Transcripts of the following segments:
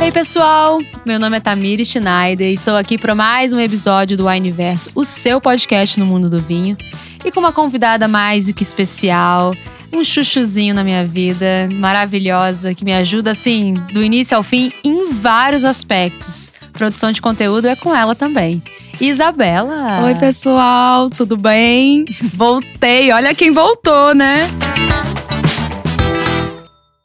Ei pessoal, meu nome é Tamir Schneider e estou aqui para mais um episódio do Universo, o seu podcast no mundo do vinho, e com uma convidada mais do que especial, um chuchuzinho na minha vida, maravilhosa, que me ajuda assim, do início ao fim, em vários aspectos. Produção de conteúdo é com ela também. Isabela. Oi, pessoal, tudo bem? Voltei, olha quem voltou, né?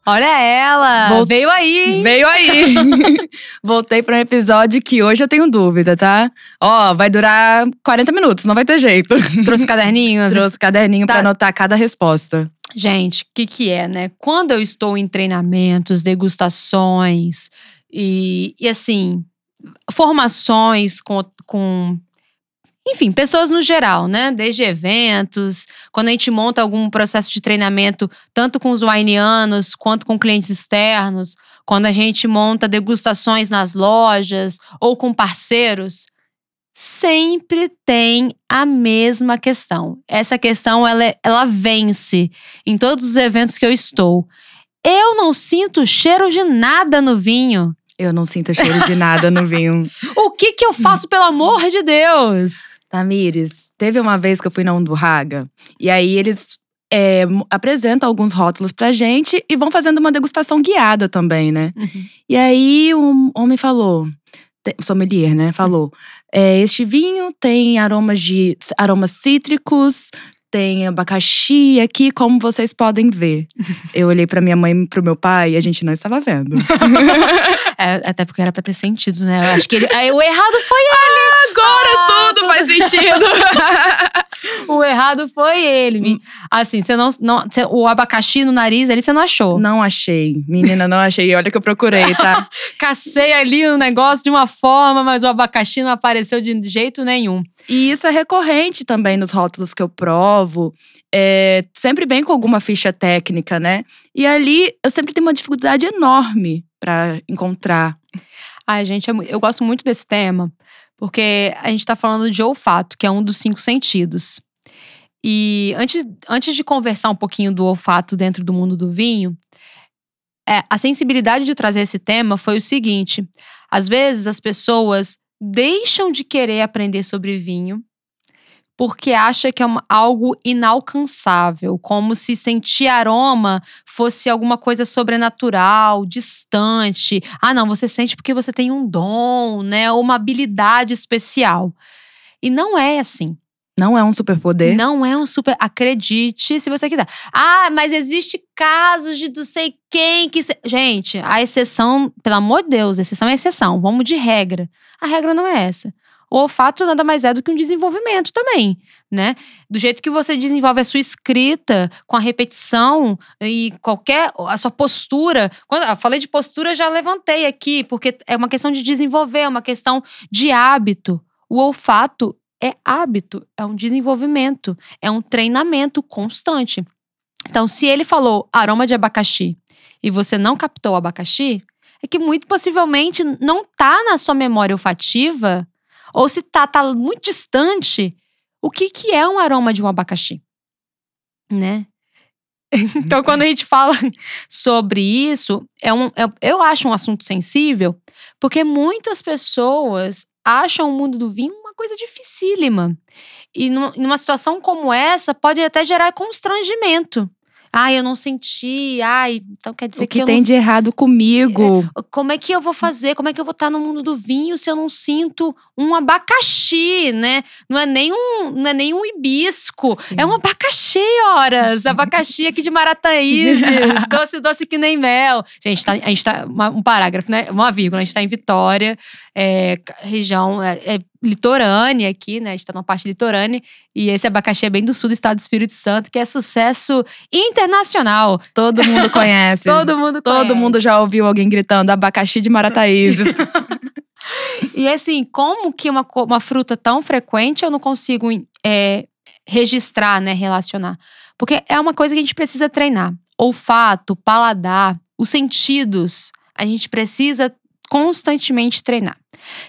Olha ela! Veio aí! Veio aí! Voltei para um episódio que hoje eu tenho dúvida, tá? Ó, vai durar 40 minutos, não vai ter jeito. Trouxe caderninhos? Trouxe caderninho Tá. pra anotar cada resposta. Gente, o que, que é, né? Quando eu estou em treinamentos, degustações e, e assim, formações com, com. Enfim, pessoas no geral, né? Desde eventos, quando a gente monta algum processo de treinamento, tanto com os wineanos quanto com clientes externos, quando a gente monta degustações nas lojas ou com parceiros, sempre tem a mesma questão. Essa questão ela, é- ela vence em todos os eventos que eu estou. Eu não sinto cheiro de nada no vinho. Eu não sinto cheiro de nada no vinho. O que que eu faço, pelo amor de Deus? Tamires, teve uma vez que eu fui na Undurraga e aí eles é, apresentam alguns rótulos pra gente e vão fazendo uma degustação guiada também, né? E aí um homem falou, sommelier, né? Falou: é, este vinho tem aromas de aromas cítricos, tem abacaxi aqui, como vocês podem ver. Eu olhei pra minha mãe e pro meu pai e a gente não estava vendo. É, até porque era pra ter sentido, né? Eu acho que ele, aí, o errado foi Agora Ah, tudo faz sentido. o errado foi ele. Assim, você não, não você- o abacaxi no nariz ali você não achou. não achei, menina, não achei. Olha que eu procurei, tá? Cacei ali o negócio de uma forma, mas o abacaxi não apareceu de jeito nenhum. E isso é recorrente também nos rótulos que eu provo. É, sempre vem com alguma ficha técnica, né? E ali eu sempre tenho uma dificuldade enorme pra encontrar. Ai, gente, é eu gosto muito desse tema, porque a gente tá falando de olfato, que é um dos cinco sentidos. E antes, antes de conversar um pouquinho do olfato dentro do mundo do vinho, é, a sensibilidade de trazer esse tema foi o seguinte: às vezes as pessoas deixam de querer aprender sobre vinho porque acha que é algo inalcançável, como se sentir aroma fosse alguma coisa sobrenatural, distante. Ah, não, você sente porque você tem um dom, né, uma habilidade especial. E não é assim. Não é um superpoder. Não é um super. Acredite se você quiser. Ah, mas existe casos de não sei quem que. se- Gente, a exceção, pelo amor de Deus, exceção é exceção. Vamos de regra. A regra não é essa. O olfato nada mais é do que um desenvolvimento também, né? Do jeito que você desenvolve a sua escrita, com a repetição e qualquer. a sua postura. Quando eu falei de postura, já levantei aqui, porque é uma questão de desenvolver, é uma questão de hábito. O olfato é hábito, é um desenvolvimento, é um treinamento constante. Então, se ele falou aroma de abacaxi e você não captou o abacaxi, é que muito possivelmente não tá na sua memória olfativa, ou se tá, tá muito distante, o que, que é um aroma de um abacaxi? Né? Então, quando a gente fala sobre isso, é um, é- eu acho um assunto sensível, porque muitas pessoas acham o mundo do vinho uma coisa dificílima. E numa, situação como essa, pode até gerar constrangimento. Ai, eu não senti. Ai, então quer dizer O que eu tem não de errado comigo? como é que eu vou fazer? Como é que eu vou estar no mundo do vinho se eu não sinto um abacaxi, né? Não é nem um, não é nem um hibisco, Sim. é um abacaxi, horas. Abacaxi aqui de Marataízes, doce, doce que nem mel. Gente, tá, a gente tá uma- um parágrafo, né? Uma vírgula, a gente tá em Vitória, é, região é, é litorânea aqui, né? A gente tá numa parte litorânea e esse abacaxi é bem do sul do estado do Espírito Santo, que é sucesso internacional. Todo mundo conhece. Todo mundo Todo conhece. mundo já ouviu alguém gritando abacaxi de Marataízes. E assim, como que uma, uma fruta tão frequente eu não consigo é, registrar, né, relacionar? Porque é uma coisa que a gente precisa treinar. Olfato, paladar, os sentidos. A gente precisa constantemente treinar.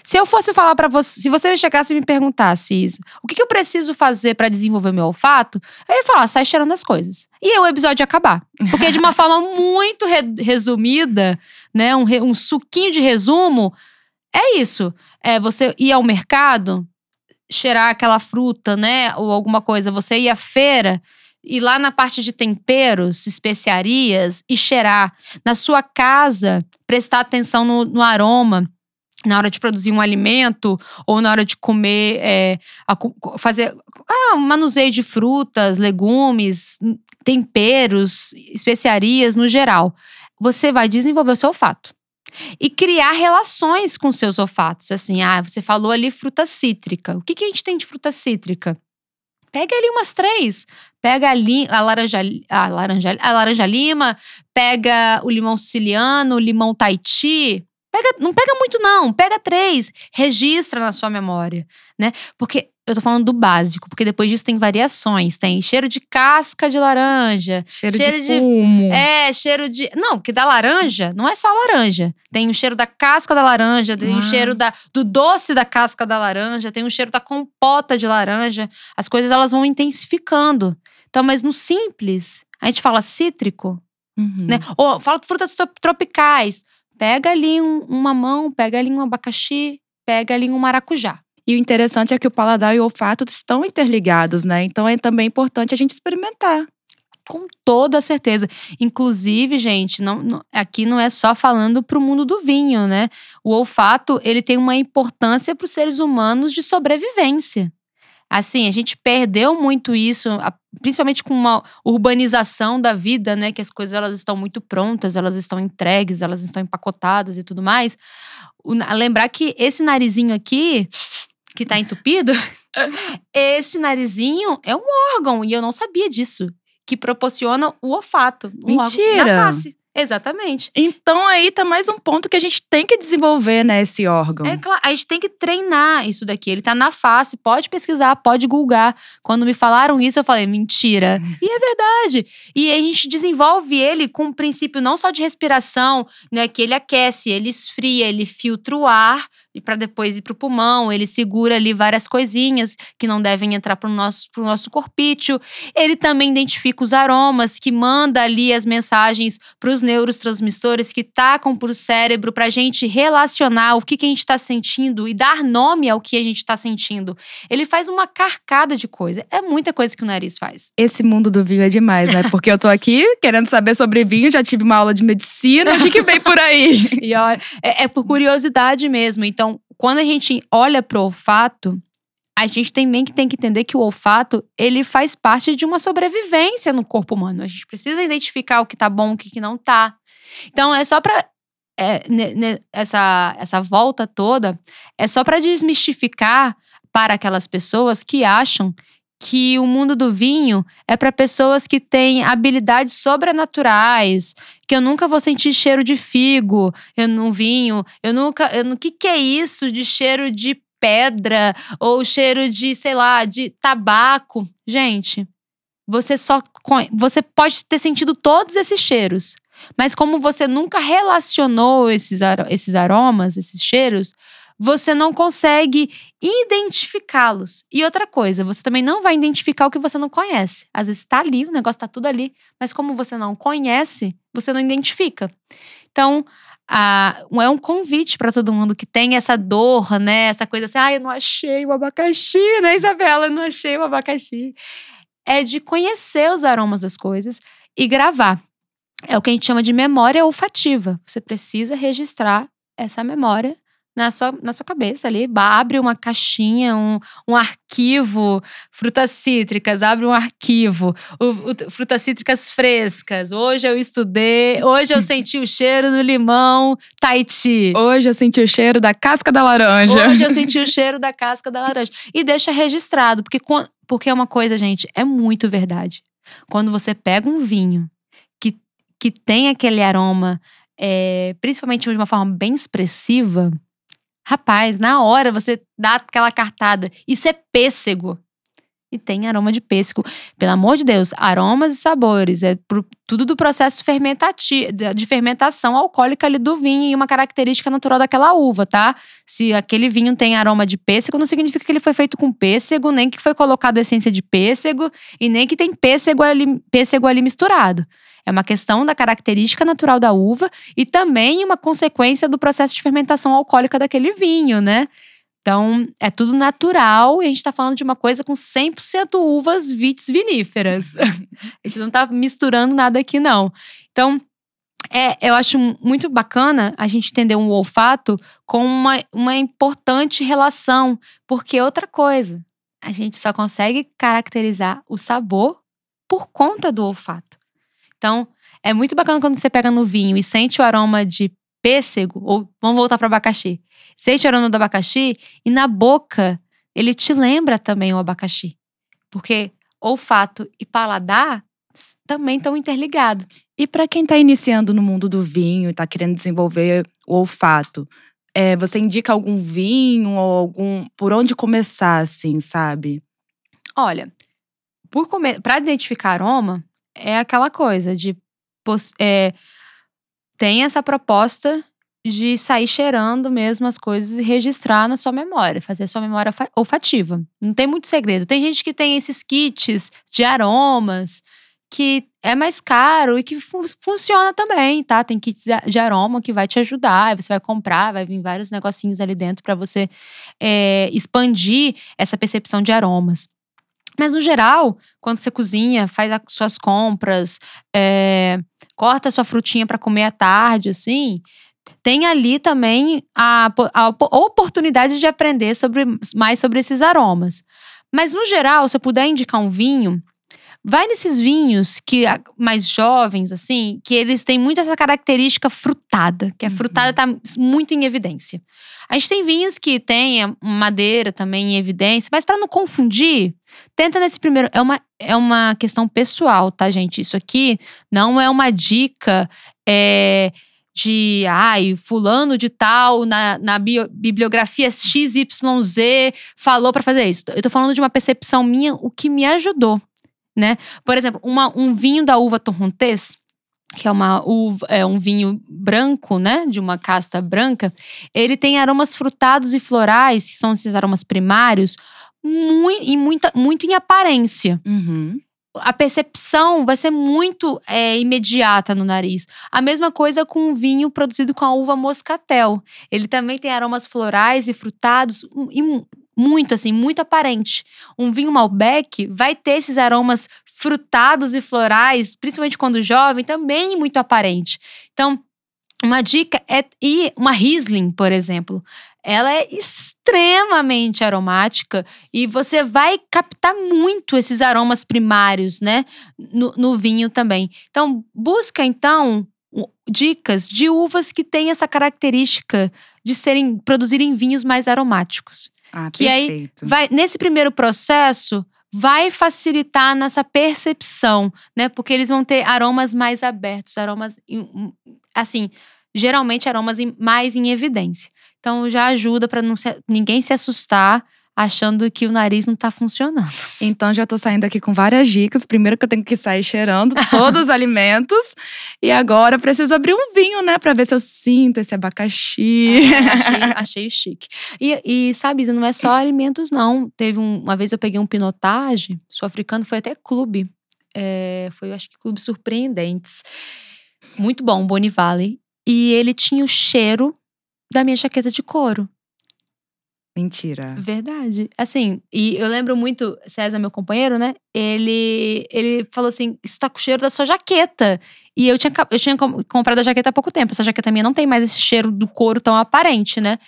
Se eu fosse falar para você, se você chegasse e me perguntasse isso, o que, que eu preciso fazer para desenvolver meu olfato, eu ia falar, sai cheirando as coisas. E aí o episódio ia acabar. Porque de uma forma muito re resumida, né, um, um suquinho de resumo, é isso. É você ir ao mercado, cheirar aquela fruta, né, ou alguma coisa, você ir à feira ir lá na parte de temperos, especiarias e cheirar. Na sua casa, prestar atenção no, no aroma na hora de produzir um alimento ou na hora de comer, é, a, fazer ah, um manuseio de frutas, legumes, temperos, especiarias no geral. Você vai desenvolver o seu olfato. E criar relações com seus olfatos. Assim, ah, você falou ali fruta cítrica. O que, que a gente tem de fruta cítrica? Pega ali umas três. Pega a, a, laranja, a, laranja, a laranja lima, pega o limão siciliano, o limão Tahiti. Pega, não pega muito, não. Pega três. Registra na sua memória, né? Porque eu tô falando do básico, porque depois disso tem variações. Tem cheiro de casca de laranja. Cheiro, cheiro de, de fumo. É, cheiro de. Não, porque da laranja não é só laranja. Tem o cheiro da casca da laranja, tem ah. o cheiro da, do doce da casca da laranja, tem o cheiro da compota de laranja. As coisas elas vão intensificando. Então, mas no simples, a gente fala cítrico, uhum. né? Ou fala frutas tropicais. Pega ali um, um mamão, pega ali um abacaxi, pega ali um maracujá. E o interessante é que o paladar e o olfato estão interligados, né? Então é também importante a gente experimentar. Com toda certeza. Inclusive, gente, não, não aqui não é só falando para o mundo do vinho, né? O olfato ele tem uma importância para os seres humanos de sobrevivência. Assim, a gente perdeu muito isso, principalmente com uma urbanização da vida, né? Que as coisas elas estão muito prontas, elas estão entregues, elas estão empacotadas e tudo mais. lembrar que esse narizinho aqui, que tá entupido, esse narizinho é um órgão, e eu não sabia disso. Que proporciona o olfato. Um Mentira! na face. Exatamente. Então aí tá mais um ponto que a gente tem que desenvolver, né, esse órgão. É claro, a gente tem que treinar isso daqui. Ele tá na face, pode pesquisar, pode googar. Quando me falaram isso, eu falei, mentira. e é verdade. E a gente desenvolve ele com um princípio não só de respiração, né, que ele aquece, ele esfria, ele filtra o ar e para depois ir pro pulmão, ele segura ali várias coisinhas que não devem entrar pro nosso, pro nosso corpício. Ele também identifica os aromas, que manda ali as mensagens pros neurotransmissores que tacam para o cérebro para a gente relacionar o que, que a gente está sentindo e dar nome ao que a gente está sentindo. Ele faz uma carcada de coisa. É muita coisa que o nariz faz. Esse mundo do vinho é demais, né? Porque eu tô aqui querendo saber sobre vinho, já tive uma aula de medicina. O que, que vem por aí? e olha, é, é por curiosidade mesmo. Então, quando a gente olha pro olfato, a gente também tem que entender que o olfato, ele faz parte de uma sobrevivência no corpo humano. A gente precisa identificar o que tá bom, o que, não tá. Então, é só pra. É, essa, essa volta toda é só para desmistificar para aquelas pessoas que acham que o mundo do vinho é para pessoas que têm habilidades sobrenaturais, que eu nunca vou sentir cheiro de figo, eu vinho, eu nunca, o que que é isso de cheiro de pedra ou cheiro de, sei lá, de tabaco. Gente, você só você pode ter sentido todos esses cheiros, mas como você nunca relacionou esses, esses aromas, esses cheiros, você não consegue identificá-los. E outra coisa, você também não vai identificar o que você não conhece. Às vezes está ali, o negócio está tudo ali, mas como você não conhece, você não identifica. Então, a, é um convite para todo mundo que tem essa dor, né? Essa coisa assim, ah, eu não achei o abacaxi, né, Isabela? Eu não achei o abacaxi. É de conhecer os aromas das coisas e gravar. É o que a gente chama de memória olfativa. Você precisa registrar essa memória na sua, na sua cabeça ali. Abre uma caixinha, um, um arquivo, frutas cítricas, abre um arquivo, o, o, frutas cítricas frescas. Hoje eu estudei, hoje eu senti o cheiro do limão Tahiti. Hoje eu senti o cheiro da casca da laranja. Hoje eu senti o cheiro da casca da laranja. E deixa registrado, porque, porque é uma coisa, gente, é muito verdade. Quando você pega um vinho que, que tem aquele aroma, é, principalmente de uma forma bem expressiva, Rapaz, na hora você dá aquela cartada. Isso é pêssego. e tem aroma de pêssego. Pelo amor de Deus, aromas e sabores. É pro, tudo do processo fermentativo, de fermentação alcoólica ali do vinho e uma característica natural daquela uva, tá? Se aquele vinho tem aroma de pêssego, não significa que ele foi feito com pêssego, nem que foi colocado essência de pêssego e nem que tem pêssego ali, pêssego ali misturado. É uma questão da característica natural da uva e também uma consequência do processo de fermentação alcoólica daquele vinho, né? Então, é tudo natural e a gente está falando de uma coisa com 100% uvas vites viníferas. a gente não está misturando nada aqui, não. Então, é, eu acho muito bacana a gente entender um olfato com uma, uma importante relação, porque outra coisa, a gente só consegue caracterizar o sabor por conta do olfato. Então, é muito bacana quando você pega no vinho e sente o aroma de pêssego, ou vamos voltar para abacaxi. Sente o aroma do abacaxi e na boca ele te lembra também o abacaxi. Porque olfato e paladar também estão interligados. E para quem está iniciando no mundo do vinho e está querendo desenvolver o olfato, é, você indica algum vinho ou algum por onde começar, assim, sabe? Olha, para identificar aroma é aquela coisa de é, tem essa proposta de sair cheirando mesmo as coisas e registrar na sua memória, fazer a sua memória olfativa. Não tem muito segredo. Tem gente que tem esses kits de aromas que é mais caro e que fun funciona também, tá? Tem kits de aroma que vai te ajudar, você vai comprar, vai vir vários negocinhos ali dentro para você é, expandir essa percepção de aromas. Mas no geral, quando você cozinha, faz as suas compras, é, corta a sua frutinha para comer à tarde, assim, tem ali também a, a, oportunidade de aprender sobre, mais sobre esses aromas. Mas no geral, se eu puder indicar um vinho, vai nesses vinhos que mais jovens, assim, que eles têm muito essa característica frutada, que a frutada está uhum. muito em evidência. A gente tem vinhos que tem madeira também em evidência, mas para não confundir, tenta nesse primeiro. É uma, é uma questão pessoal, tá, gente? Isso aqui não é uma dica. É, de ai, fulano de tal na, na bio, bibliografia XYZ falou para fazer isso. Eu tô falando de uma percepção minha, o que me ajudou, né? Por exemplo, uma, um vinho da uva torrontés, que é, uma uva, é um vinho branco, né, de uma casta branca, ele tem aromas frutados e florais, que são esses aromas primários, muito, e muita, muito em aparência. Uhum a percepção vai ser muito é, imediata no nariz. A mesma coisa com o vinho produzido com a uva moscatel. Ele também tem aromas florais e frutados e muito assim, muito aparente. Um vinho Malbec vai ter esses aromas frutados e florais, principalmente quando jovem, também muito aparente. Então, uma dica é e uma Riesling, por exemplo ela é extremamente aromática e você vai captar muito esses aromas primários, né, no, no vinho também. Então, busca então dicas de uvas que têm essa característica de serem produzirem vinhos mais aromáticos. Ah, que aí vai nesse primeiro processo vai facilitar nessa percepção, né? Porque eles vão ter aromas mais abertos, aromas assim, geralmente aromas mais em evidência. Então já ajuda para ninguém se assustar achando que o nariz não tá funcionando. Então já tô saindo aqui com várias dicas. Primeiro que eu tenho que sair cheirando todos os alimentos e agora preciso abrir um vinho, né, para ver se eu sinto esse abacaxi. É, achei, achei chique. E, e sabe, não é só alimentos não. Teve um, uma vez eu peguei um pinotage, sul-africano, foi até clube. É, foi, eu acho que clube surpreendentes. Muito bom, Bonnie Valley. E ele tinha o cheiro da minha jaqueta de couro. Mentira. Verdade. Assim, e eu lembro muito, César, meu companheiro, né? Ele, ele falou assim: Isso tá com o cheiro da sua jaqueta. E eu tinha, eu tinha comprado a jaqueta há pouco tempo. Essa jaqueta minha não tem mais esse cheiro do couro tão aparente, né?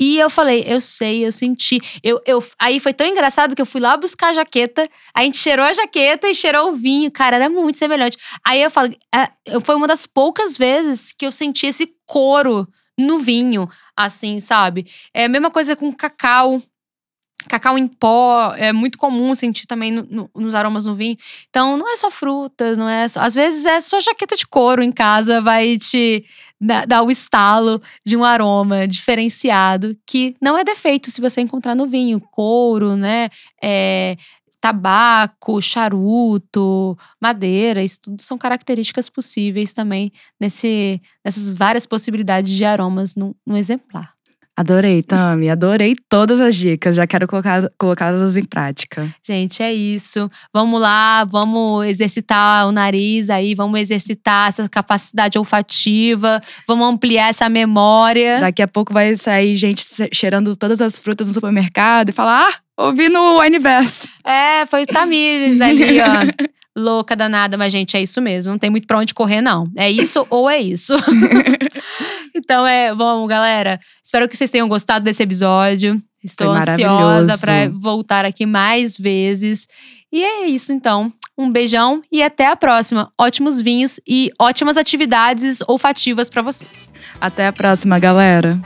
E eu falei, eu sei, eu senti. Eu, eu, aí foi tão engraçado que eu fui lá buscar a jaqueta, a gente cheirou a jaqueta e cheirou o vinho. Cara, era muito semelhante. Aí eu falo, é, foi uma das poucas vezes que eu senti esse couro no vinho, assim, sabe? É a mesma coisa com cacau. Cacau em pó é muito comum sentir também no, no, nos aromas no vinho. Então, não é só frutas, não é só. Às vezes é só jaqueta de couro em casa, vai te dar, dar o estalo de um aroma diferenciado, que não é defeito se você encontrar no vinho. Couro, né? É, tabaco, charuto, madeira, isso tudo são características possíveis também nesse, nessas várias possibilidades de aromas no, no exemplar. Adorei, Tami. Adorei todas as dicas. Já quero colocá-las em prática. Gente, é isso. Vamos lá, vamos exercitar o nariz aí, vamos exercitar essa capacidade olfativa, vamos ampliar essa memória. Daqui a pouco vai sair gente cheirando todas as frutas no supermercado e falar: ah, ouvi no Universo. É, foi o Tamires ali, ó. louca danada, mas gente, é isso mesmo, não tem muito pra onde correr não. É isso ou é isso. então é, bom, galera, espero que vocês tenham gostado desse episódio. Estou ansiosa para voltar aqui mais vezes. E é isso então. Um beijão e até a próxima. Ótimos vinhos e ótimas atividades olfativas para vocês. Até a próxima, galera.